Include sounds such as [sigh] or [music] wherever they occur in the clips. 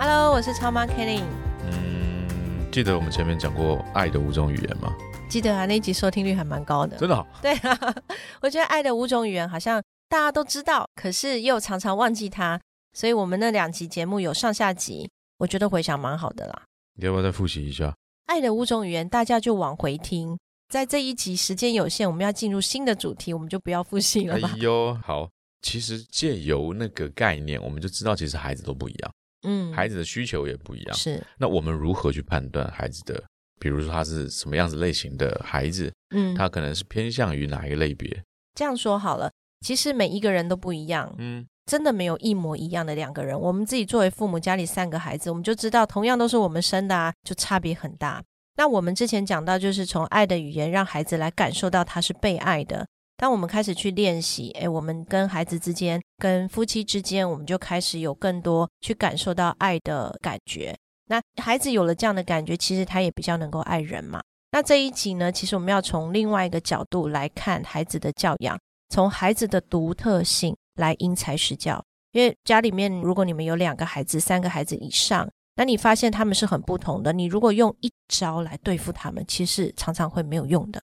Hello，我是超妈 Kelly。嗯，记得我们前面讲过爱的五种语言吗？记得啊，那集收听率还蛮高的。真的？对啊，我觉得爱的五种语言好像大家都知道，可是又常常忘记它。所以我们那两集节目有上下集，我觉得回想蛮好的啦。你要不要再复习一下？爱的五种语言，大家就往回听。在这一集时间有限，我们要进入新的主题，我们就不要复习了。哎呦，好，其实借由那个概念，我们就知道其实孩子都不一样。嗯，孩子的需求也不一样。是，那我们如何去判断孩子的？比如说他是什么样子类型的孩子？嗯，他可能是偏向于哪一个类别？这样说好了，其实每一个人都不一样。嗯，真的没有一模一样的两个人。我们自己作为父母，家里三个孩子，我们就知道，同样都是我们生的啊，就差别很大。那我们之前讲到，就是从爱的语言，让孩子来感受到他是被爱的。当我们开始去练习，哎，我们跟孩子之间、跟夫妻之间，我们就开始有更多去感受到爱的感觉。那孩子有了这样的感觉，其实他也比较能够爱人嘛。那这一集呢，其实我们要从另外一个角度来看孩子的教养，从孩子的独特性来因材施教。因为家里面如果你们有两个孩子、三个孩子以上，那你发现他们是很不同的。你如果用一招来对付他们，其实常常会没有用的。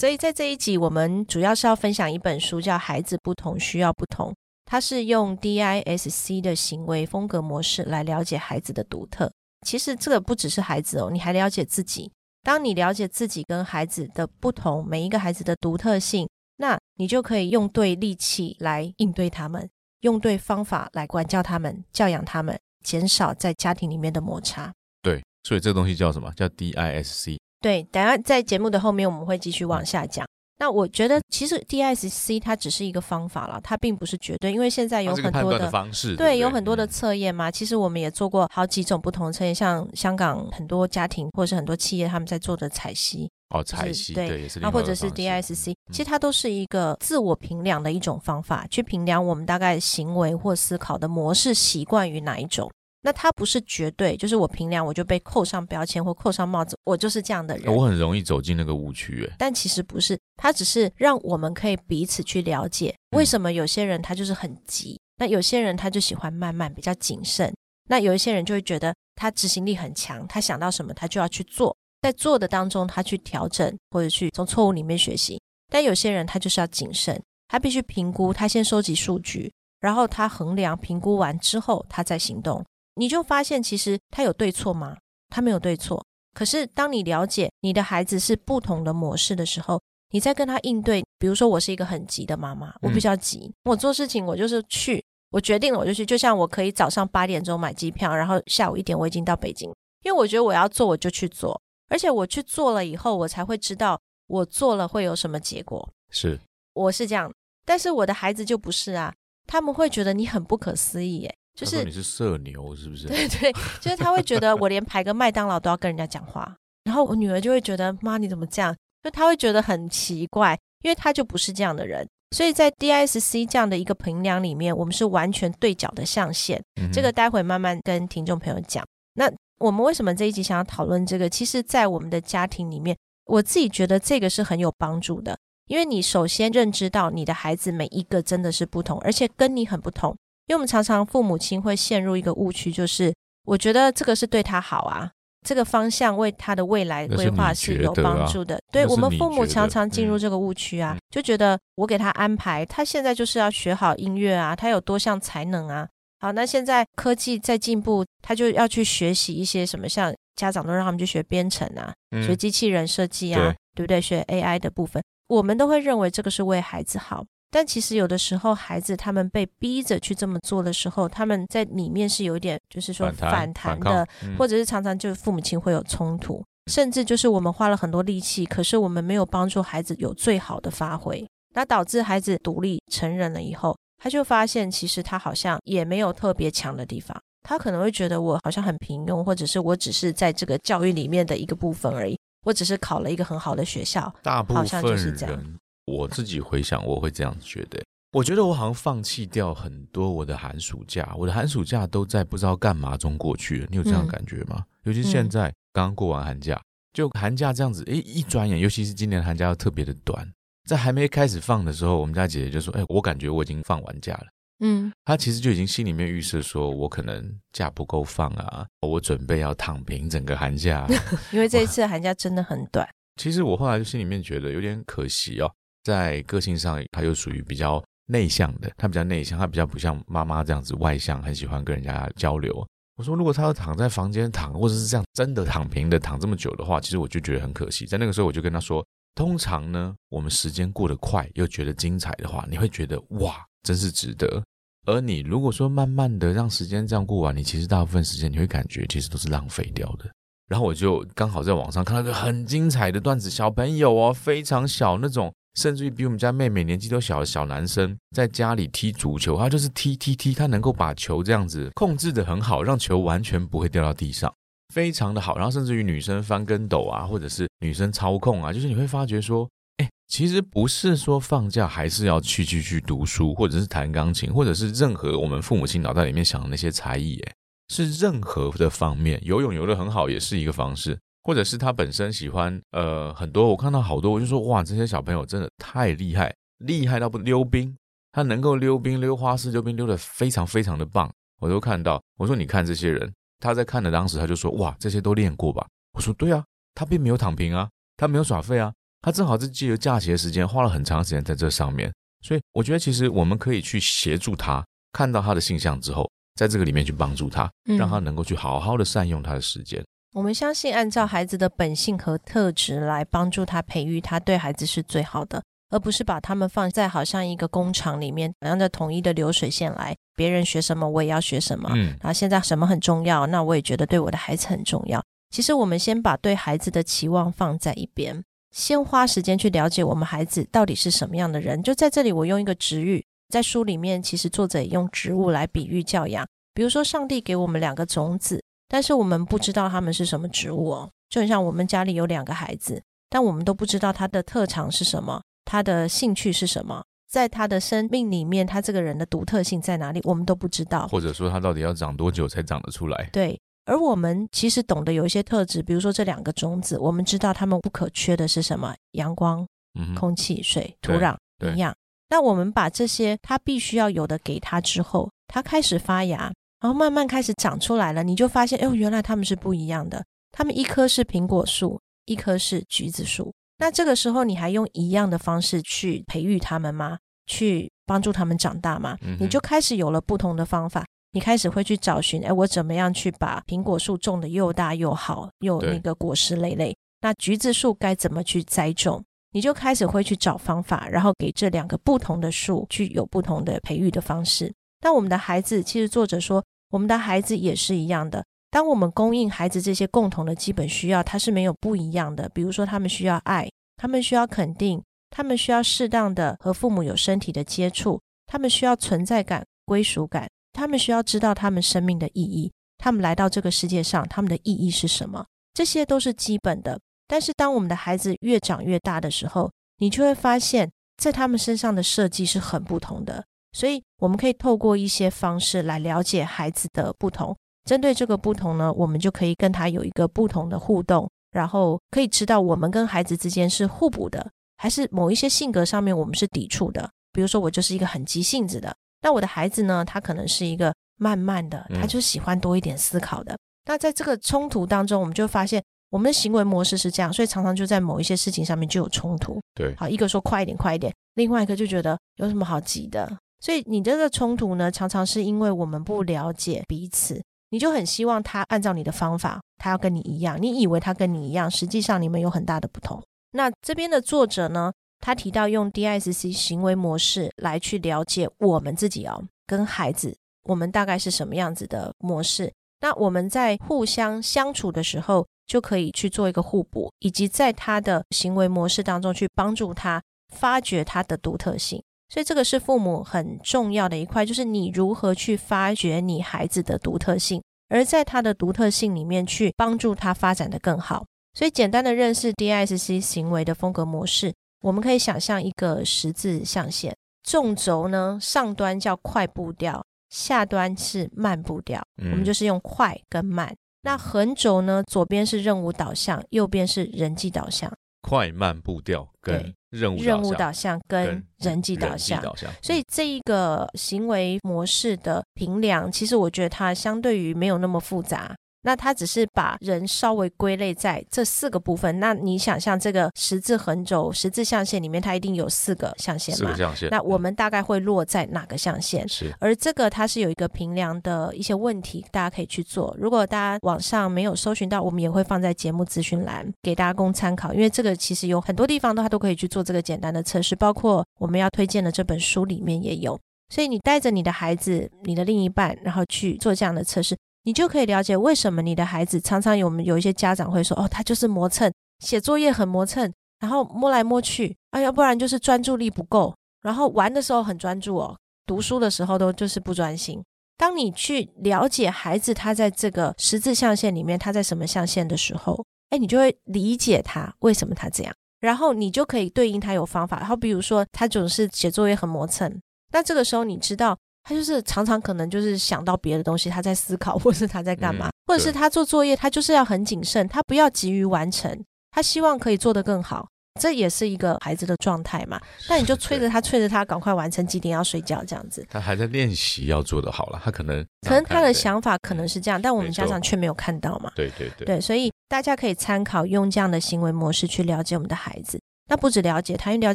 所以在这一集，我们主要是要分享一本书，叫《孩子不同需要不同》。它是用 DISC 的行为风格模式来了解孩子的独特。其实这个不只是孩子哦，你还了解自己。当你了解自己跟孩子的不同，每一个孩子的独特性，那你就可以用对力气来应对他们，用对方法来管教他们、教养他们，减少在家庭里面的摩擦。对，所以这个东西叫什么？叫 DISC。对，等下在节目的后面我们会继续往下讲。那我觉得其实 DISC 它只是一个方法了，它并不是绝对，因为现在有很多的方式，对，有很多的测验嘛。其实我们也做过好几种不同的测验，像香港很多家庭或者是很多企业他们在做的采析哦，采析对，也是那或者是 DISC，其实它都是一个自我评量的一种方法，去评量我们大概行为或思考的模式习惯于哪一种。那他不是绝对，就是我平量我就被扣上标签或扣上帽子，我就是这样的人。我很容易走进那个误区，哎。但其实不是，他只是让我们可以彼此去了解，为什么有些人他就是很急，那有些人他就喜欢慢慢比较谨慎，那有一些人就会觉得他执行力很强，他想到什么他就要去做，在做的当中他去调整或者去从错误里面学习。但有些人他就是要谨慎，他必须评估，他先收集数据，然后他衡量评估完之后他再行动。你就发现，其实他有对错吗？他没有对错。可是，当你了解你的孩子是不同的模式的时候，你在跟他应对。比如说，我是一个很急的妈妈，我比较急，我做事情我就是去，我决定了我就去。就像我可以早上八点钟买机票，然后下午一点我已经到北京，因为我觉得我要做我就去做，而且我去做了以后，我才会知道我做了会有什么结果。是，我是这样，但是我的孩子就不是啊，他们会觉得你很不可思议耶。就是你是社牛是不是？对 [laughs] 对，就是他会觉得我连排个麦当劳都要跟人家讲话，然后我女儿就会觉得妈你怎么这样？就他会觉得很奇怪，因为他就不是这样的人。所以在 DISC 这样的一个评量里面，我们是完全对角的象限。这个待会慢慢跟听众朋友讲。那我们为什么这一集想要讨论这个？其实，在我们的家庭里面，我自己觉得这个是很有帮助的，因为你首先认知到你的孩子每一个真的是不同，而且跟你很不同。因为我们常常父母亲会陷入一个误区，就是我觉得这个是对他好啊，这个方向为他的未来规划是有帮助的。对我们父母常常进入这个误区啊，就觉得我给他安排，他现在就是要学好音乐啊，他有多项才能啊。好，那现在科技在进步，他就要去学习一些什么，像家长都让他们去学编程啊，学机器人设计啊，对不对？学 AI 的部分，我们都会认为这个是为孩子好。但其实有的时候，孩子他们被逼着去这么做的时候，他们在里面是有一点，就是说反弹的，或者是常常就是父母亲会有冲突，甚至就是我们花了很多力气，可是我们没有帮助孩子有最好的发挥，那导致孩子独立成人了以后，他就发现其实他好像也没有特别强的地方，他可能会觉得我好像很平庸，或者是我只是在这个教育里面的一个部分而已，我只是考了一个很好的学校。大部分人，我自己回想，我会这样觉得。我觉得我好像放弃掉很多我的寒暑假，我的寒暑假都在不知道干嘛中过去了。你有这样感觉吗？尤其现在刚刚过完寒假，就寒假这样子，诶，一转眼，尤其是今年寒假又特别的短，在还没开始放的时候，我们家姐姐就说：“哎，我感觉我已经放完假了。”嗯，她其实就已经心里面预设说，我可能假不够放啊，我准备要躺平整个寒假，[laughs] 因为这一次寒假真的很短。其实我后来就心里面觉得有点可惜哦，在个性上，他又属于比较。内向的，他比较内向，他比较不像妈妈这样子外向，很喜欢跟人家交流。我说，如果他要躺在房间躺，或者是这样真的躺平的躺这么久的话，其实我就觉得很可惜。在那个时候，我就跟他说，通常呢，我们时间过得快又觉得精彩的话，你会觉得哇，真是值得。而你如果说慢慢的让时间这样过完，你其实大部分时间你会感觉其实都是浪费掉的。然后我就刚好在网上看到一个很精彩的段子，小朋友哦，非常小那种。甚至于比我们家妹妹年纪都小的小男生，在家里踢足球，他就是踢踢踢，他能够把球这样子控制的很好，让球完全不会掉到地上，非常的好。然后甚至于女生翻跟斗啊，或者是女生操控啊，就是你会发觉说，哎，其实不是说放假还是要去去去读书，或者是弹钢琴，或者是任何我们父母亲脑袋里面想的那些才艺，哎，是任何的方面，游泳游得很好也是一个方式。或者是他本身喜欢呃很多，我看到好多，我就说哇，这些小朋友真的太厉害，厉害到不溜冰，他能够溜冰溜花式溜冰溜得非常非常的棒，我都看到。我说你看这些人，他在看的当时他就说哇，这些都练过吧？我说对啊，他并没有躺平啊，他没有耍废啊，他正好是借由假期的时间花了很长时间在这上面，所以我觉得其实我们可以去协助他，看到他的性向之后，在这个里面去帮助他，让他能够去好好的善用他的时间。我们相信，按照孩子的本性和特质来帮助他培育他，对孩子是最好的，而不是把他们放在好像一个工厂里面，按照统一的流水线来，别人学什么我也要学什么。嗯，然后现在什么很重要，那我也觉得对我的孩子很重要。其实我们先把对孩子的期望放在一边，先花时间去了解我们孩子到底是什么样的人。就在这里，我用一个植语，在书里面，其实作者也用植物来比喻教养，比如说上帝给我们两个种子。但是我们不知道他们是什么植物哦，就很像我们家里有两个孩子，但我们都不知道他的特长是什么，他的兴趣是什么，在他的生命里面，他这个人的独特性在哪里，我们都不知道。或者说他到底要长多久才长得出来？对，而我们其实懂得有一些特质，比如说这两个种子，我们知道它们不可缺的是什么？阳光、空气、水、土壤、营养。那我们把这些它必须要有的给它之后，它开始发芽。然后慢慢开始长出来了，你就发现，哎呦，原来它们是不一样的。它们一棵是苹果树，一棵是橘子树。那这个时候，你还用一样的方式去培育它们吗？去帮助它们长大吗？你就开始有了不同的方法。你开始会去找寻，哎，我怎么样去把苹果树种的又大又好，又那个果实累累？那橘子树该怎么去栽种？你就开始会去找方法，然后给这两个不同的树去有不同的培育的方式。那我们的孩子，其实作者说。我们的孩子也是一样的。当我们供应孩子这些共同的基本需要，它是没有不一样的。比如说，他们需要爱，他们需要肯定，他们需要适当的和父母有身体的接触，他们需要存在感、归属感，他们需要知道他们生命的意义。他们来到这个世界上，他们的意义是什么？这些都是基本的。但是，当我们的孩子越长越大的时候，你就会发现，在他们身上的设计是很不同的。所以，我们可以透过一些方式来了解孩子的不同。针对这个不同呢，我们就可以跟他有一个不同的互动，然后可以知道我们跟孩子之间是互补的，还是某一些性格上面我们是抵触的。比如说，我就是一个很急性子的，那我的孩子呢，他可能是一个慢慢的，他就喜欢多一点思考的。那在这个冲突当中，我们就发现我们的行为模式是这样，所以常常就在某一些事情上面就有冲突。对，好，一个说快一点，快一点，另外一个就觉得有什么好急的。所以你这个冲突呢，常常是因为我们不了解彼此，你就很希望他按照你的方法，他要跟你一样，你以为他跟你一样，实际上你们有很大的不同。那这边的作者呢，他提到用 DISC 行为模式来去了解我们自己哦，跟孩子，我们大概是什么样子的模式？那我们在互相相处的时候，就可以去做一个互补，以及在他的行为模式当中去帮助他发掘他的独特性。所以这个是父母很重要的一块，就是你如何去发掘你孩子的独特性，而在他的独特性里面去帮助他发展的更好。所以简单的认识 DISC 行为的风格模式，我们可以想象一个十字象限，纵轴呢上端叫快步调，下端是慢步调，我们就是用快跟慢。那横轴呢，左边是任务导向，右边是人际导向。快慢步调跟任务任务导向跟人际导向，所以这一个行为模式的评量，其实我觉得它相对于没有那么复杂。那它只是把人稍微归类在这四个部分。那你想象这个十字横轴、十字象限里面，它一定有四个象限嘛？四个象限。那我们大概会落在哪个象限？是。而这个它是有一个评量的一些问题，大家可以去做。如果大家网上没有搜寻到，我们也会放在节目资讯栏给大家供参考。因为这个其实有很多地方都它都可以去做这个简单的测试，包括我们要推荐的这本书里面也有。所以你带着你的孩子、你的另一半，然后去做这样的测试。你就可以了解为什么你的孩子常常有我们有一些家长会说哦，他就是磨蹭，写作业很磨蹭，然后摸来摸去，啊，要不然就是专注力不够，然后玩的时候很专注哦，读书的时候都就是不专心。当你去了解孩子他在这个十字象限里面他在什么象限的时候，哎，你就会理解他为什么他这样，然后你就可以对应他有方法。然后比如说他总是写作业很磨蹭，那这个时候你知道。他就是常常可能就是想到别的东西，他在思考，[laughs] 或者是他在干嘛，或者是他做作业，他就是要很谨慎，他不要急于完成，他希望可以做得更好，这也是一个孩子的状态嘛。那你就催着他，催着他赶快完成，几点要睡觉这样子。他还在练习要做的好了，他可能可能他的想法可能是这样，但我们家长却没有看到嘛。对对对，对，所以大家可以参考用这样的行为模式去了解我们的孩子。那不止了解他，因为了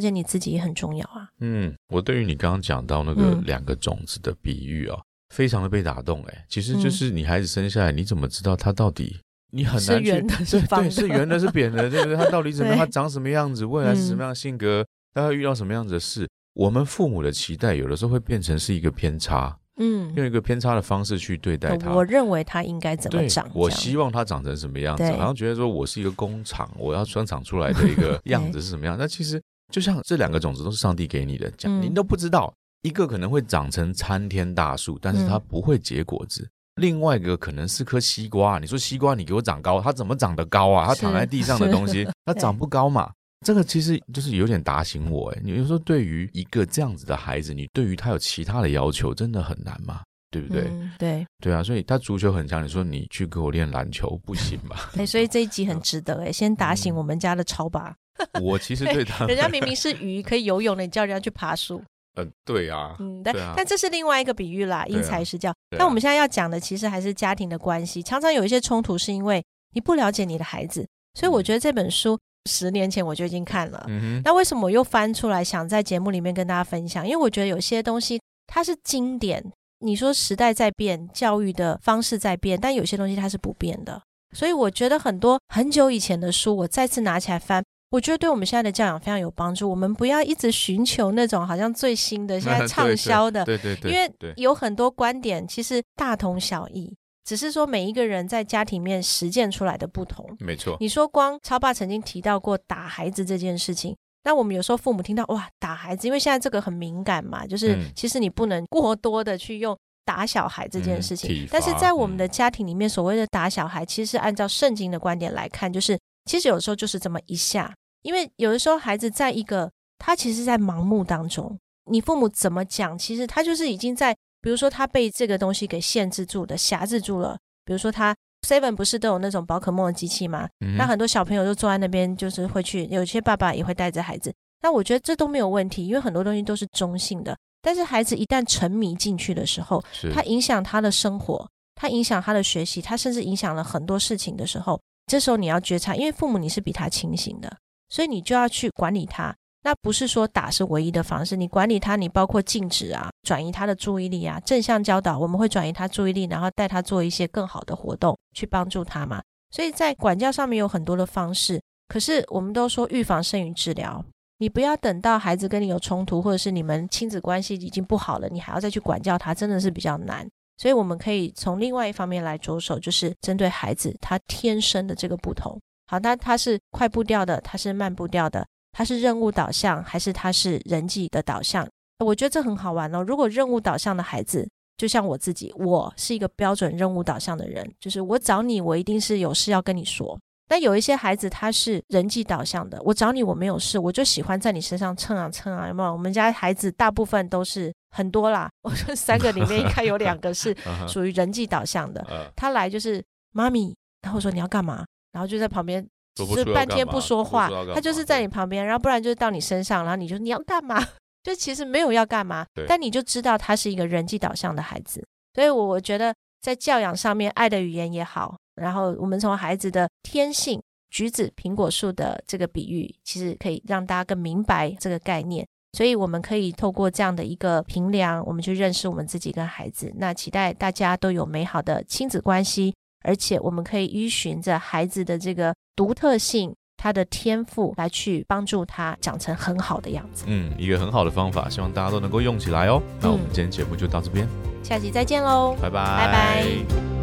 解你自己也很重要啊。嗯，我对于你刚刚讲到那个两个种子的比喻啊，非常的被打动。哎，其实就是你孩子生下来，你怎么知道他到底？你很难去对对，是圆的，是扁的，对不对？他到底怎么 [laughs] 样？他长什么样子？未来是什么样的性格？他会遇到什么样子的事？我们父母的期待有的时候会变成是一个偏差。嗯，用一个偏差的方式去对待它。我认为它应该怎么长？我希望它长成什么样子？好像觉得说我是一个工厂，我要生产出来的一个 [laughs] 样子是什么样？那其实就像这两个种子都是上帝给你的，讲您都不知道，一个可能会长成参天大树，但是它不会结果子；另外一个可能是颗西瓜，你说西瓜你给我长高，它怎么长得高啊？它躺在地上的东西，[laughs] 它长不高嘛？这个其实就是有点打醒我哎，你就说对于一个这样子的孩子，你对于他有其他的要求，真的很难吗？对不对？对对啊，所以他足球很强，你说你去给我练篮球不行吧？[laughs] 哎，所以这一集很值得哎，先打醒我们家的超爸。[laughs] 我其实对他，[laughs] 人家明明是鱼可以游泳的，你叫人家去爬树。呃，对啊，嗯，但但这是另外一个比喻啦，因材施教。但我们现在要讲的其实还是家庭的关系，常常有一些冲突，是因为你不了解你的孩子。所以我觉得这本书。十年前我就已经看了，那为什么我又翻出来想在节目里面跟大家分享？因为我觉得有些东西它是经典。你说时代在变，教育的方式在变，但有些东西它是不变的。所以我觉得很多很久以前的书，我再次拿起来翻，我觉得对我们现在的教养非常有帮助。我们不要一直寻求那种好像最新的、现在 [laughs] 畅销的，对对对，因为有很多观点其实大同小异。只是说每一个人在家庭面实践出来的不同，没错。你说光超爸曾经提到过打孩子这件事情，那我们有时候父母听到哇打孩子，因为现在这个很敏感嘛，就是其实你不能过多的去用打小孩这件事情。但是在我们的家庭里面，所谓的打小孩，其实是按照圣经的观点来看，就是其实有时候就是这么一下，因为有的时候孩子在一个他其实，在盲目当中，你父母怎么讲，其实他就是已经在。比如说他被这个东西给限制住的、辖制住了。比如说他 Seven 不是都有那种宝可梦的机器吗？那很多小朋友就坐在那边，就是会去。有些爸爸也会带着孩子。那我觉得这都没有问题，因为很多东西都是中性的。但是孩子一旦沉迷进去的时候，他影响他的生活，他影响他的学习，他甚至影响了很多事情的时候，这时候你要觉察，因为父母你是比他清醒的，所以你就要去管理他。那不是说打是唯一的方式，你管理他，你包括禁止啊，转移他的注意力啊，正向教导，我们会转移他注意力，然后带他做一些更好的活动，去帮助他嘛。所以在管教上面有很多的方式，可是我们都说预防胜于治疗，你不要等到孩子跟你有冲突，或者是你们亲子关系已经不好了，你还要再去管教他，真的是比较难。所以我们可以从另外一方面来着手，就是针对孩子他天生的这个不同。好，那他是快步调的，他是慢步调的。它是任务导向还是它是人际的导向？我觉得这很好玩哦。如果任务导向的孩子，就像我自己，我是一个标准任务导向的人，就是我找你，我一定是有事要跟你说。但有一些孩子他是人际导向的，我找你我没有事，我就喜欢在你身上蹭啊蹭啊，有没有？我们家孩子大部分都是很多啦，我说三个里面应该有两个是属于人际导向的。他来就是妈咪，然后说你要干嘛，然后就在旁边就半天不说话，他就是在你旁边，然后不然就是到你身上，然后你就你要干嘛？[laughs] 就其实没有要干嘛，但你就知道他是一个人际导向的孩子。所以，我我觉得在教养上面，爱的语言也好。然后我们从孩子的天性，橘子、苹果树的这个比喻，其实可以让大家更明白这个概念。所以我们可以透过这样的一个评量，我们去认识我们自己跟孩子。那期待大家都有美好的亲子关系，而且我们可以依循着孩子的这个独特性、他的天赋来去帮助他长成很好的样子。嗯，一个很好的方法，希望大家都能够用起来哦。那我们今天节目就到这边，下期再见喽，拜拜，拜拜。